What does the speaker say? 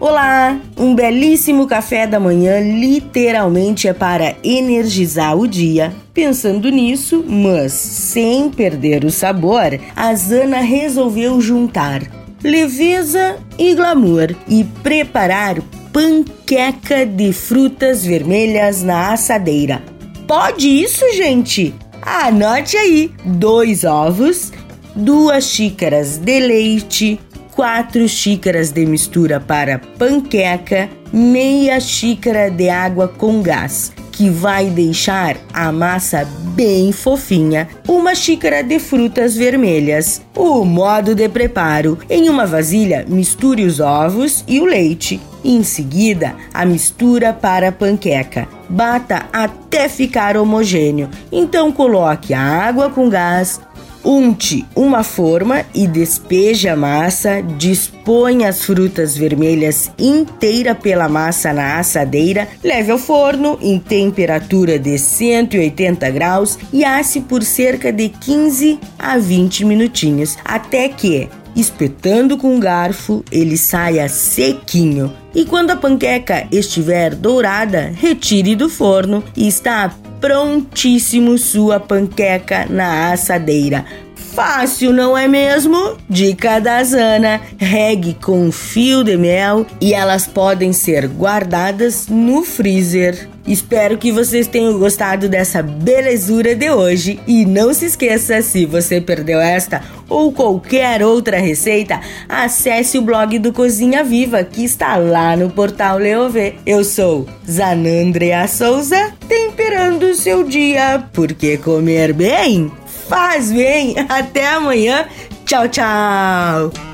Olá! Um belíssimo café da manhã literalmente é para energizar o dia. Pensando nisso, mas sem perder o sabor, a Zana resolveu juntar leveza e glamour e preparar panqueca de frutas vermelhas na assadeira. Pode isso, gente? Anote aí: dois ovos, duas xícaras de leite, 4 xícaras de mistura para panqueca, meia xícara de água com gás, que vai deixar a massa bem fofinha, uma xícara de frutas vermelhas. O modo de preparo: em uma vasilha, misture os ovos e o leite. Em seguida, a mistura para a panqueca. Bata até ficar homogêneo. Então coloque a água com gás, Unte uma forma e despeje a massa, dispõe as frutas vermelhas inteira pela massa na assadeira, leve ao forno em temperatura de 180 graus e asse por cerca de 15 a 20 minutinhos, até que espetando com um garfo, ele saia sequinho. E quando a panqueca estiver dourada, retire do forno e está prontíssimo sua panqueca na assadeira. Fácil, não é mesmo? Dica da Zana: regue com fio de mel e elas podem ser guardadas no freezer. Espero que vocês tenham gostado dessa belezura de hoje e não se esqueça, se você perdeu esta ou qualquer outra receita, acesse o blog do Cozinha Viva que está lá no portal Leovê. Eu sou Zanandrea Souza, temperando o seu dia, porque comer bem faz bem. Até amanhã. Tchau, tchau.